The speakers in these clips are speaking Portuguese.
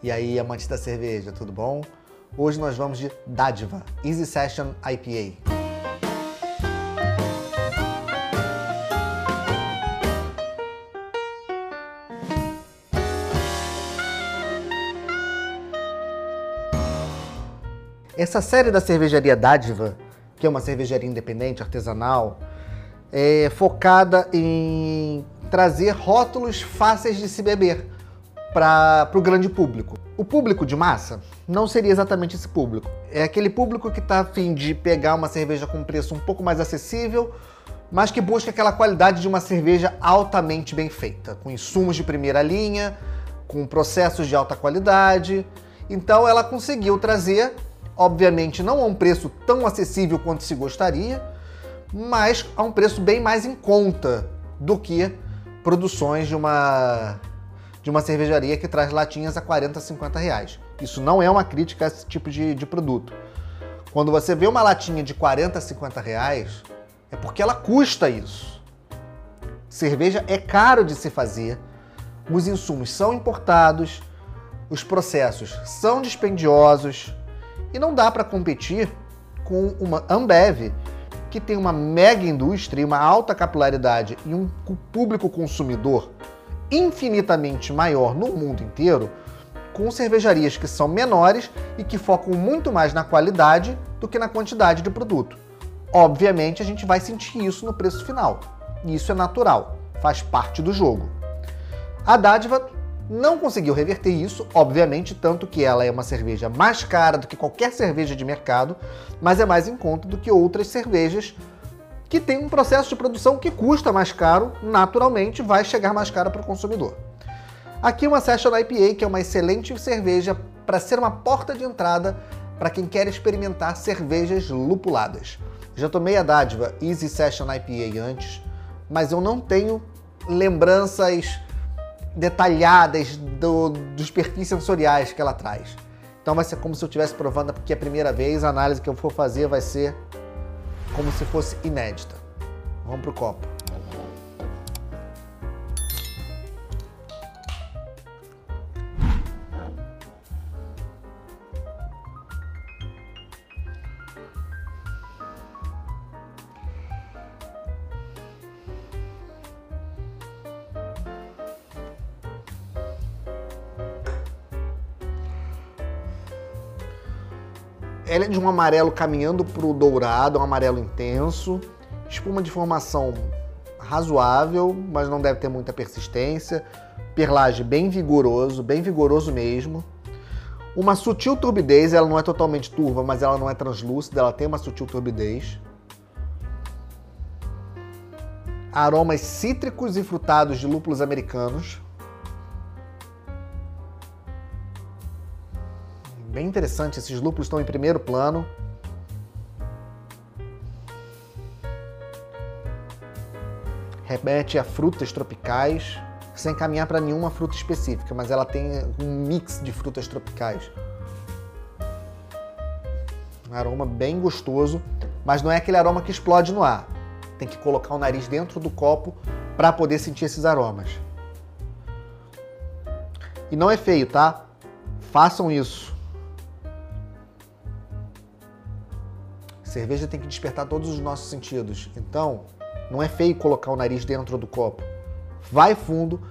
E aí, amantes da cerveja, tudo bom? Hoje nós vamos de Dádiva Easy Session IPA. Essa série da cervejaria Dádiva, que é uma cervejaria independente, artesanal, é focada em trazer rótulos fáceis de se beber para o grande público. O público de massa não seria exatamente esse público. É aquele público que está afim de pegar uma cerveja com preço um pouco mais acessível, mas que busca aquela qualidade de uma cerveja altamente bem feita, com insumos de primeira linha, com processos de alta qualidade. Então ela conseguiu trazer, obviamente não a um preço tão acessível quanto se gostaria, mas a um preço bem mais em conta do que produções de uma de uma cervejaria que traz latinhas a 40, 50 reais. Isso não é uma crítica a esse tipo de, de produto. Quando você vê uma latinha de 40, 50 reais, é porque ela custa isso. Cerveja é caro de se fazer, os insumos são importados, os processos são dispendiosos e não dá para competir com uma Ambev que tem uma mega indústria, uma alta capilaridade e um público consumidor infinitamente maior no mundo inteiro, com cervejarias que são menores e que focam muito mais na qualidade do que na quantidade de produto. Obviamente, a gente vai sentir isso no preço final. E isso é natural, faz parte do jogo. A Dádiva não conseguiu reverter isso, obviamente, tanto que ela é uma cerveja mais cara do que qualquer cerveja de mercado, mas é mais em conta do que outras cervejas que tem um processo de produção que custa mais caro, naturalmente vai chegar mais caro para o consumidor. Aqui uma Session IPA, que é uma excelente cerveja para ser uma porta de entrada para quem quer experimentar cervejas lupuladas. Já tomei a dádiva Easy Session IPA antes, mas eu não tenho lembranças detalhadas do, dos perfis sensoriais que ela traz. Então vai ser como se eu estivesse provando porque é a primeira vez, a análise que eu for fazer vai ser como se fosse inédita. Vamos pro copo. Ela é de um amarelo caminhando para o dourado, um amarelo intenso, espuma de formação razoável, mas não deve ter muita persistência. Perlage bem vigoroso, bem vigoroso mesmo. Uma sutil turbidez, ela não é totalmente turva, mas ela não é translúcida, ela tem uma sutil turbidez. Aromas cítricos e frutados de lúpulos americanos. Bem interessante, esses lúpulos estão em primeiro plano. Remete a frutas tropicais, sem caminhar para nenhuma fruta específica, mas ela tem um mix de frutas tropicais. Um aroma bem gostoso, mas não é aquele aroma que explode no ar. Tem que colocar o nariz dentro do copo para poder sentir esses aromas. E não é feio, tá? Façam isso. Cerveja tem que despertar todos os nossos sentidos. Então, não é feio colocar o nariz dentro do copo. Vai fundo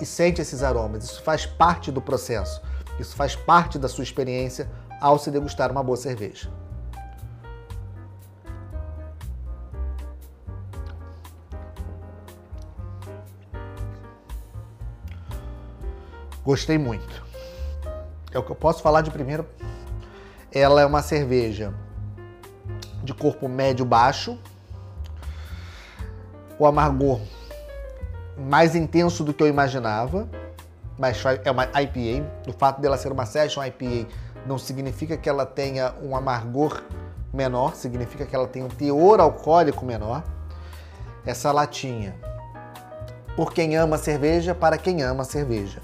e sente esses aromas. Isso faz parte do processo. Isso faz parte da sua experiência ao se degustar uma boa cerveja. Gostei muito. É o que eu posso falar de primeiro. Ela é uma cerveja de corpo médio-baixo. O amargor mais intenso do que eu imaginava, mas é uma IPA. O fato dela ser uma Session IPA não significa que ela tenha um amargor menor, significa que ela tem um teor alcoólico menor. Essa latinha, por quem ama cerveja, para quem ama cerveja.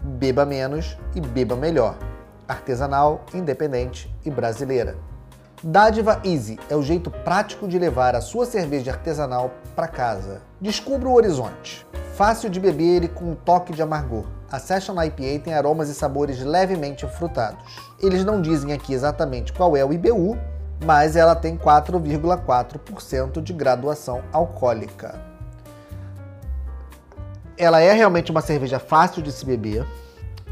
Beba menos e beba melhor. Artesanal, independente e brasileira. Dádiva Easy é o jeito prático de levar a sua cerveja artesanal para casa. Descubra o horizonte. Fácil de beber e com um toque de amargor. A Session IPA tem aromas e sabores levemente frutados. Eles não dizem aqui exatamente qual é o IBU, mas ela tem 4,4% de graduação alcoólica. Ela é realmente uma cerveja fácil de se beber,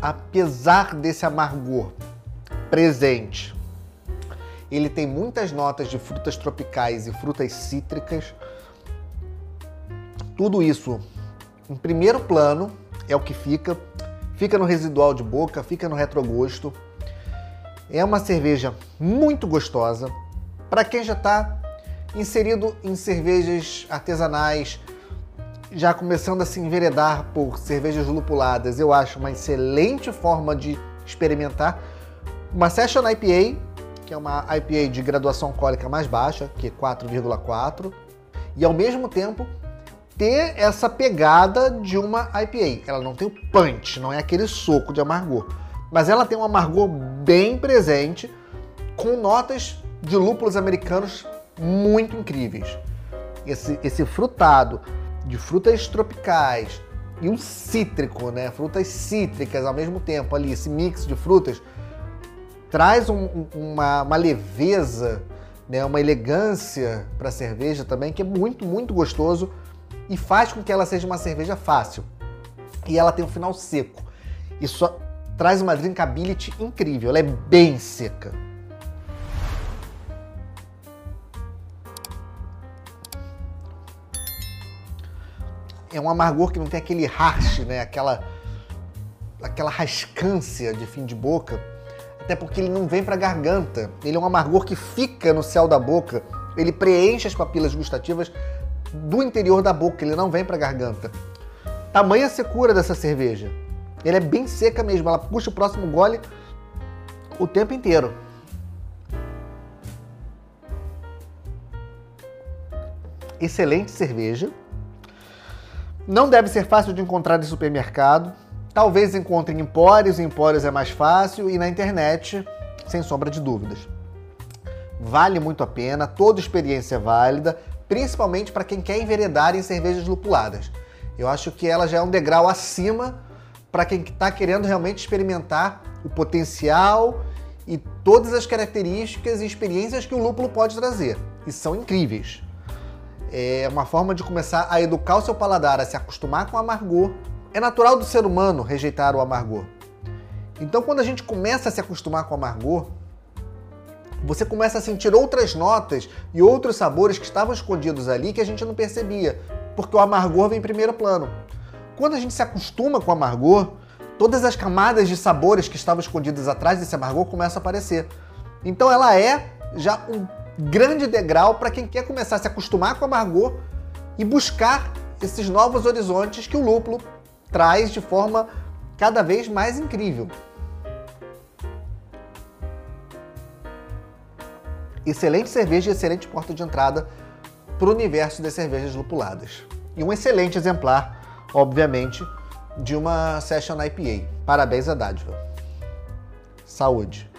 apesar desse amargor presente. Ele tem muitas notas de frutas tropicais e frutas cítricas. Tudo isso em primeiro plano é o que fica. Fica no residual de boca, fica no retrogosto. É uma cerveja muito gostosa. Para quem já está inserido em cervejas artesanais, já começando a se enveredar por cervejas lupuladas, eu acho uma excelente forma de experimentar. Uma Session IPA, que é uma IPA de graduação alcoólica mais baixa, que é 4,4, e ao mesmo tempo ter essa pegada de uma IPA. Ela não tem o punch, não é aquele soco de amargor mas ela tem um amargor bem presente, com notas de lúpulos americanos muito incríveis. Esse, esse frutado de frutas tropicais e um cítrico, né? Frutas cítricas ao mesmo tempo ali, esse mix de frutas traz um, uma, uma, leveza, né? uma elegância para a cerveja também que é muito, muito gostoso e faz com que ela seja uma cerveja fácil. E ela tem um final seco. Isso traz uma drinkability incrível, ela é bem seca. É um amargor que não tem aquele harsh, né? Aquela aquela rascância de fim de boca, até porque ele não vem para a garganta. Ele é um amargor que fica no céu da boca, ele preenche as papilas gustativas do interior da boca, ele não vem para a garganta. Tamanha secura dessa cerveja. Ele é bem seca mesmo, ela puxa o próximo gole o tempo inteiro. Excelente cerveja. Não deve ser fácil de encontrar em supermercado. Talvez encontre em empórios, em empórios é mais fácil, e na internet, sem sombra de dúvidas. Vale muito a pena, toda experiência é válida, principalmente para quem quer enveredar em cervejas lupuladas. Eu acho que ela já é um degrau acima para quem está querendo realmente experimentar o potencial e todas as características e experiências que o lúpulo pode trazer. E são incríveis. É uma forma de começar a educar o seu paladar, a se acostumar com o amargor. É natural do ser humano rejeitar o amargor. Então, quando a gente começa a se acostumar com o amargor, você começa a sentir outras notas e outros sabores que estavam escondidos ali que a gente não percebia, porque o amargor vem em primeiro plano. Quando a gente se acostuma com o amargor, todas as camadas de sabores que estavam escondidas atrás desse amargor começam a aparecer. Então ela é já um grande degrau para quem quer começar a se acostumar com o amargor e buscar esses novos horizontes que o lúpulo traz de forma cada vez mais incrível. Excelente cerveja e excelente porta de entrada para o universo das cervejas lupuladas. E um excelente exemplar obviamente, de uma Session IPA. Parabéns à dádiva. Saúde!